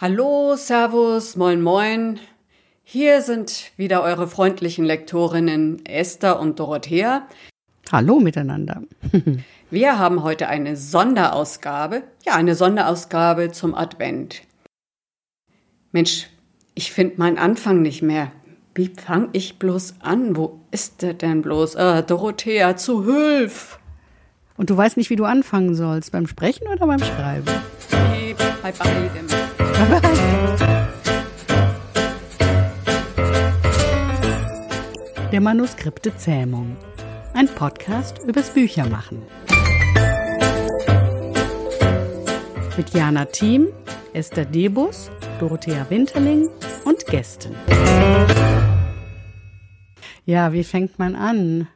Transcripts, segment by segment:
Hallo, Servus, moin, moin. Hier sind wieder eure freundlichen Lektorinnen Esther und Dorothea. Hallo miteinander. Wir haben heute eine Sonderausgabe, ja, eine Sonderausgabe zum Advent. Mensch, ich finde meinen Anfang nicht mehr. Wie fange ich bloß an? Wo ist der denn bloß? Äh, Dorothea, zu Hilf! Und du weißt nicht, wie du anfangen sollst, beim Sprechen oder beim Schreiben? Bei beidem. Der Manuskripte Zähmung. Ein Podcast übers Büchermachen. Mit Jana Thiem, Esther Debus, Dorothea Winterling und Gästen. Ja, wie fängt man an?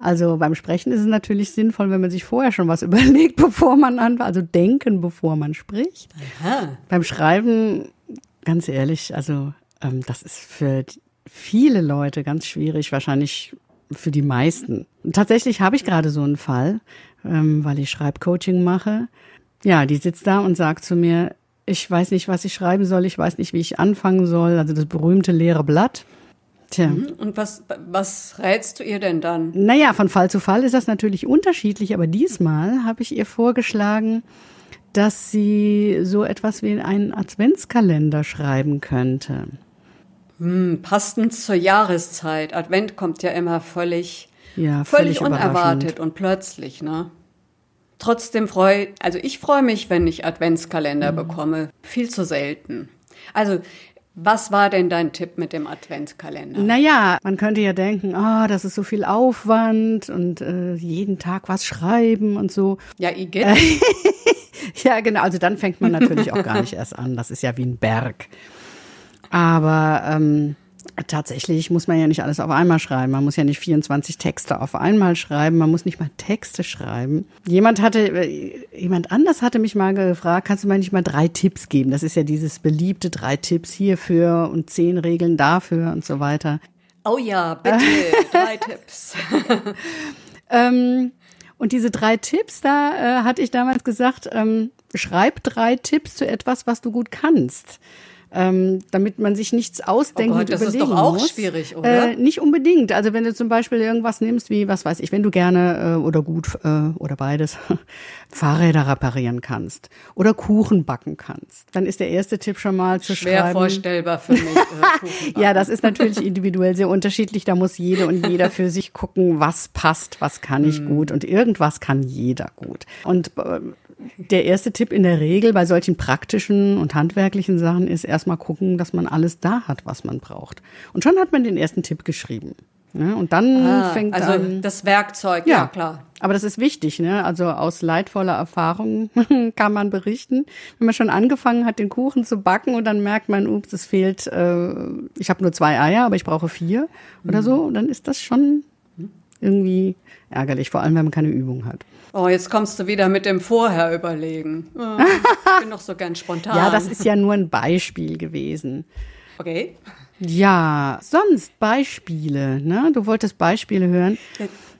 Also beim Sprechen ist es natürlich sinnvoll, wenn man sich vorher schon was überlegt, bevor man anfängt, also denken, bevor man spricht. Aha. Beim Schreiben, ganz ehrlich, also ähm, das ist für viele Leute ganz schwierig, wahrscheinlich für die meisten. Tatsächlich habe ich gerade so einen Fall, ähm, weil ich Schreibcoaching mache. Ja, die sitzt da und sagt zu mir, ich weiß nicht, was ich schreiben soll, ich weiß nicht, wie ich anfangen soll, also das berühmte leere Blatt. Tja. Mhm. Und was, was rätst du ihr denn dann? Naja, von Fall zu Fall ist das natürlich unterschiedlich, aber diesmal habe ich ihr vorgeschlagen, dass sie so etwas wie einen Adventskalender schreiben könnte. Hm, passend zur Jahreszeit. Advent kommt ja immer völlig, ja, völlig, völlig unerwartet und plötzlich, ne? Trotzdem freue, also ich freue mich, wenn ich Adventskalender mhm. bekomme. Viel zu selten. Also was war denn dein Tipp mit dem Adventskalender? Naja, man könnte ja denken, ah, oh, das ist so viel Aufwand und äh, jeden Tag was schreiben und so. Ja, Igitt. ja, genau. Also dann fängt man natürlich auch gar nicht erst an. Das ist ja wie ein Berg. Aber ähm, tatsächlich muss man ja nicht alles auf einmal schreiben. Man muss ja nicht 24 Texte auf einmal schreiben. Man muss nicht mal Texte schreiben. Jemand hatte, äh, jemand anders hatte mich mal gefragt, kannst du mir nicht mal drei Tipps geben? Das ist ja dieses beliebte drei Tipps hierfür und zehn Regeln dafür und so weiter. Oh ja, bitte, drei Tipps. ähm, und diese drei Tipps, da äh, hatte ich damals gesagt, ähm, schreib drei Tipps zu etwas, was du gut kannst ähm, damit man sich nichts ausdenken oh Gott, und das überlegen ist doch auch muss. schwierig, oder? Äh, nicht unbedingt. Also wenn du zum Beispiel irgendwas nimmst, wie, was weiß ich, wenn du gerne äh, oder gut äh, oder beides Fahrräder reparieren kannst oder Kuchen backen kannst, dann ist der erste Tipp schon mal zu Schwer schreiben. Schwer vorstellbar für mich. Äh, ja, das ist natürlich individuell sehr unterschiedlich. Da muss jede und jeder für sich gucken, was passt, was kann ich mm. gut und irgendwas kann jeder gut. Und äh, der erste Tipp in der Regel bei solchen praktischen und handwerklichen Sachen ist erstmal gucken, dass man alles da hat, was man braucht. Und schon hat man den ersten Tipp geschrieben. Ne? Und dann ah, fängt also an. das Werkzeug, ja, ja, klar. Aber das ist wichtig, ne? Also aus leidvoller Erfahrung kann man berichten. Wenn man schon angefangen hat, den Kuchen zu backen und dann merkt man, ups, es fehlt, äh, ich habe nur zwei Eier, aber ich brauche vier mhm. oder so, dann ist das schon irgendwie ärgerlich, vor allem wenn man keine Übung hat. Oh, jetzt kommst du wieder mit dem Vorher überlegen. Oh, ich bin doch so gern spontan. ja, das ist ja nur ein Beispiel gewesen. Okay. Ja, sonst Beispiele, ne? Du wolltest Beispiele hören.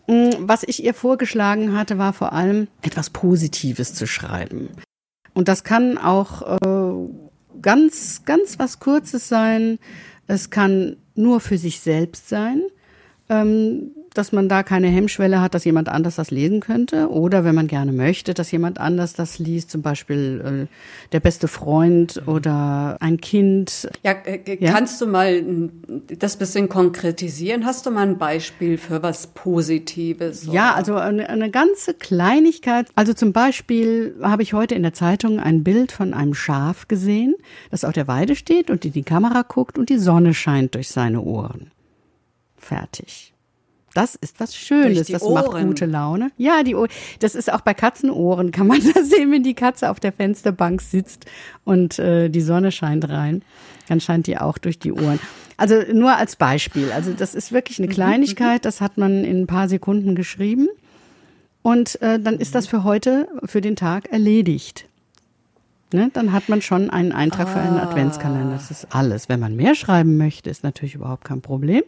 Mm, was ich ihr vorgeschlagen hatte, war vor allem etwas Positives zu schreiben. Und das kann auch äh, ganz, ganz was Kurzes sein. Es kann nur für sich selbst sein. Ähm, dass man da keine Hemmschwelle hat, dass jemand anders das lesen könnte. Oder wenn man gerne möchte, dass jemand anders das liest, zum Beispiel äh, der beste Freund oder ein Kind. Ja, äh, ja, kannst du mal das bisschen konkretisieren? Hast du mal ein Beispiel für was Positives? Oder? Ja, also eine, eine ganze Kleinigkeit. Also zum Beispiel habe ich heute in der Zeitung ein Bild von einem Schaf gesehen, das auf der Weide steht und in die Kamera guckt und die Sonne scheint durch seine Ohren. Fertig. Das ist was Schönes, das Ohren. macht gute Laune. Ja, die Ohren. Das ist auch bei Katzenohren, kann man das sehen, wenn die Katze auf der Fensterbank sitzt und äh, die Sonne scheint rein. Dann scheint die auch durch die Ohren. Also nur als Beispiel. Also das ist wirklich eine mhm, Kleinigkeit, mhm. das hat man in ein paar Sekunden geschrieben. Und äh, dann ist das für heute, für den Tag erledigt. Ne, dann hat man schon einen Eintrag ah. für einen ah. Adventskalender. Das ist alles. Wenn man mehr schreiben möchte, ist natürlich überhaupt kein Problem.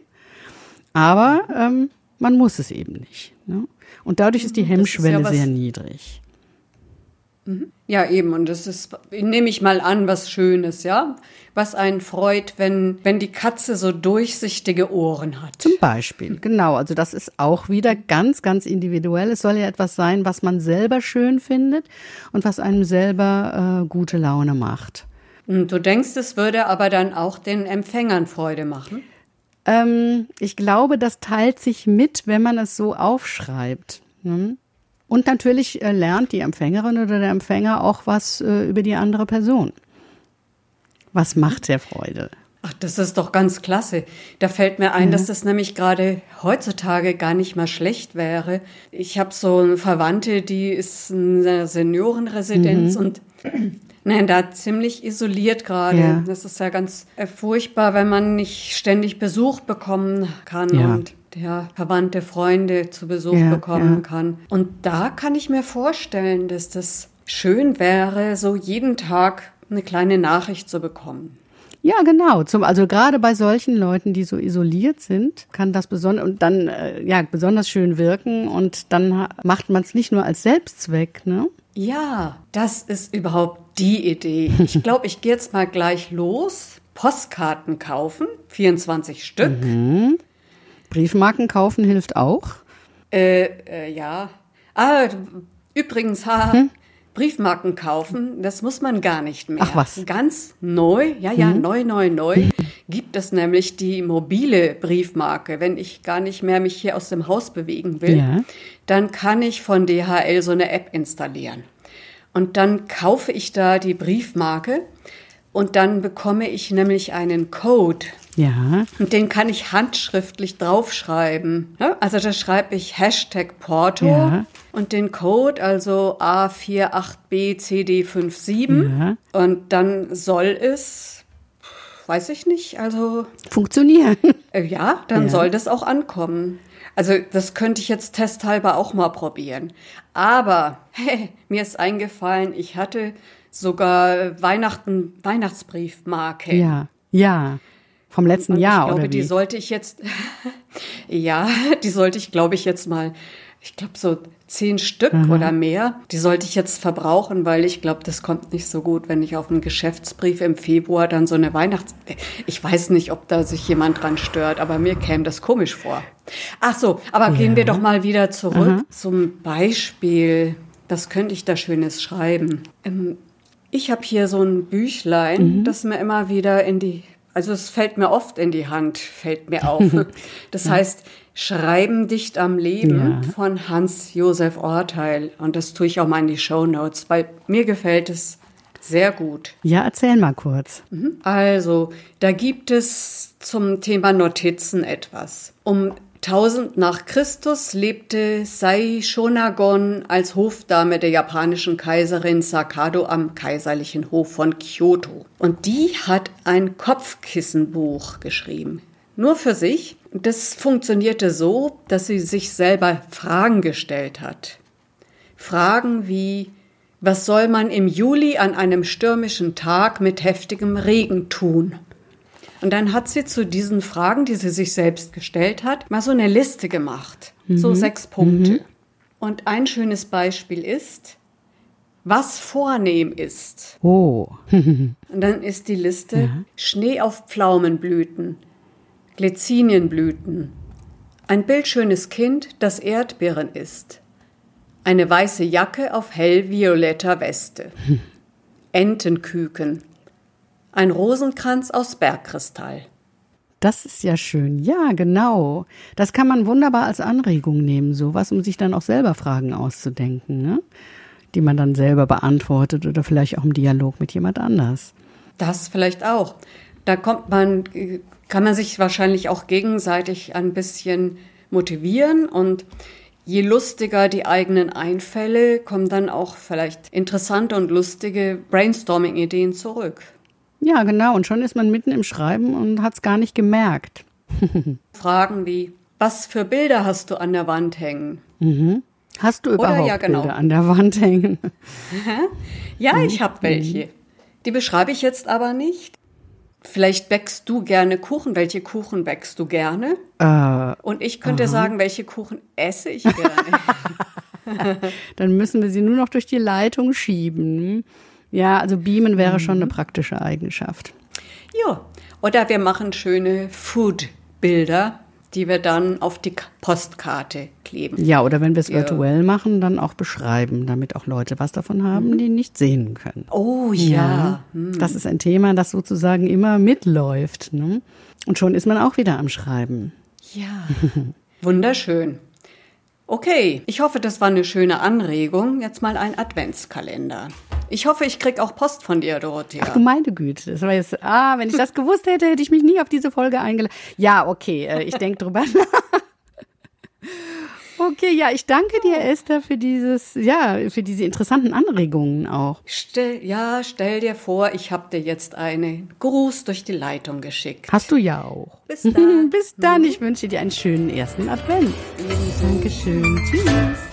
Aber ähm, man muss es eben nicht. Ne? Und dadurch ist die Hemmschwelle ist ja sehr niedrig. Mhm. Ja, eben. Und das ist, nehme ich mal an, was Schönes, ja? Was einen freut, wenn, wenn die Katze so durchsichtige Ohren hat. Zum Beispiel, genau. Also das ist auch wieder ganz, ganz individuell. Es soll ja etwas sein, was man selber schön findet und was einem selber äh, gute Laune macht. Und du denkst, es würde aber dann auch den Empfängern Freude machen? Ähm, ich glaube, das teilt sich mit, wenn man es so aufschreibt. Hm? Und natürlich äh, lernt die Empfängerin oder der Empfänger auch was äh, über die andere Person. Was macht der Freude? Ach, das ist doch ganz klasse. Da fällt mir ein, ja. dass das nämlich gerade heutzutage gar nicht mal schlecht wäre. Ich habe so eine Verwandte, die ist in einer Seniorenresidenz mhm. und Nein, da ziemlich isoliert gerade. Ja. Das ist ja ganz äh, furchtbar, wenn man nicht ständig Besuch bekommen kann ja. und der verwandte Freunde zu Besuch ja, bekommen kann. Und da kann ich mir vorstellen, dass das schön wäre, so jeden Tag eine kleine Nachricht zu bekommen. Ja, genau. Zum, also gerade bei solchen Leuten, die so isoliert sind, kann das besonders und dann äh, ja besonders schön wirken und dann macht man es nicht nur als Selbstzweck, ne? Ja, das ist überhaupt die Idee. Ich glaube, ich gehe jetzt mal gleich los. Postkarten kaufen, 24 Stück. Mhm. Briefmarken kaufen hilft auch. Äh, äh, ja. Ah, übrigens, ha, hm? Briefmarken kaufen, das muss man gar nicht mehr. Ach was. Ganz neu, ja, ja, hm? neu, neu, neu, gibt es nämlich die mobile Briefmarke. Wenn ich gar nicht mehr mich hier aus dem Haus bewegen will, ja. dann kann ich von DHL so eine App installieren. Und dann kaufe ich da die Briefmarke und dann bekomme ich nämlich einen Code. Ja. Und den kann ich handschriftlich draufschreiben. Also da schreibe ich Hashtag Porto ja. und den Code, also A48BCD57. Ja. Und dann soll es, weiß ich nicht, also. Funktionieren. Äh, ja, dann ja. soll das auch ankommen. Also das könnte ich jetzt testhalber auch mal probieren. Aber hey, mir ist eingefallen, ich hatte sogar Weihnachten, Weihnachtsbriefmarke. Ja, ja. Vom letzten Jahr, ich glaube, oder wie? die sollte ich jetzt, ja, die sollte ich, glaube ich, jetzt mal, ich glaube, so zehn Stück mhm. oder mehr, die sollte ich jetzt verbrauchen, weil ich glaube, das kommt nicht so gut, wenn ich auf einen Geschäftsbrief im Februar dann so eine Weihnachts... Ich weiß nicht, ob da sich jemand dran stört, aber mir käme das komisch vor. Ach so, aber ja. gehen wir doch mal wieder zurück mhm. zum Beispiel. Das könnte ich da Schönes schreiben. Ähm, ich habe hier so ein Büchlein, mhm. das mir immer wieder in die, also es fällt mir oft in die Hand, fällt mir auf. Das heißt Schreiben dicht am Leben ja. von Hans-Josef Orteil. Und das tue ich auch mal in die Show Notes, weil mir gefällt es sehr gut. Ja, erzähl mal kurz. Mhm. Also, da gibt es zum Thema Notizen etwas. Um 1000 nach Christus lebte Sai Shonagon als Hofdame der japanischen Kaiserin Sakado am kaiserlichen Hof von Kyoto. Und die hat ein Kopfkissenbuch geschrieben. Nur für sich. Das funktionierte so, dass sie sich selber Fragen gestellt hat. Fragen wie, was soll man im Juli an einem stürmischen Tag mit heftigem Regen tun? Und dann hat sie zu diesen Fragen, die sie sich selbst gestellt hat, mal so eine Liste gemacht. Mhm. So sechs Punkte. Mhm. Und ein schönes Beispiel ist, was vornehm ist. Oh. Und dann ist die Liste ja. Schnee auf Pflaumenblüten, Glycinienblüten, ein bildschönes Kind, das Erdbeeren isst, eine weiße Jacke auf hellvioletter Weste, Entenküken, ein Rosenkranz aus Bergkristall. Das ist ja schön. Ja, genau. Das kann man wunderbar als Anregung nehmen, sowas, um sich dann auch selber Fragen auszudenken, ne? die man dann selber beantwortet oder vielleicht auch im Dialog mit jemand anders. Das vielleicht auch. Da kommt man, kann man sich wahrscheinlich auch gegenseitig ein bisschen motivieren und je lustiger die eigenen Einfälle, kommen dann auch vielleicht interessante und lustige Brainstorming-Ideen zurück. Ja, genau. Und schon ist man mitten im Schreiben und hat es gar nicht gemerkt. Fragen wie, was für Bilder hast du an der Wand hängen? Mhm. Hast du überhaupt ja, genau. Bilder an der Wand hängen? ja, ich habe welche. Die beschreibe ich jetzt aber nicht. Vielleicht bäckst du gerne Kuchen. Welche Kuchen bäckst du gerne? Äh, Und ich könnte aha. sagen, welche Kuchen esse ich gerne. Dann müssen wir sie nur noch durch die Leitung schieben. Ja, also beamen wäre schon eine mhm. praktische Eigenschaft. Ja, oder wir machen schöne Food-Bilder, die wir dann auf die Postkarte kleben. Ja, oder wenn wir es ja. virtuell machen, dann auch beschreiben, damit auch Leute was davon haben, mhm. die nicht sehen können. Oh ja. ja mhm. Das ist ein Thema, das sozusagen immer mitläuft. Ne? Und schon ist man auch wieder am Schreiben. Ja. Wunderschön. Okay, ich hoffe, das war eine schöne Anregung. Jetzt mal ein Adventskalender. Ich hoffe, ich krieg auch Post von dir, Dorothea. Ach du meine Güte, das war jetzt, ah, wenn ich das gewusst hätte, hätte ich mich nie auf diese Folge eingeladen. Ja, okay, äh, ich denke drüber nach. Okay, ja, ich danke dir, Esther, für dieses, ja, für diese interessanten Anregungen auch. Stell, ja, stell dir vor, ich habe dir jetzt einen Gruß durch die Leitung geschickt. Hast du ja auch. Bis dann. Bis dann. Mhm. Ich wünsche dir einen schönen ersten Advent. Dankeschön. Tschüss.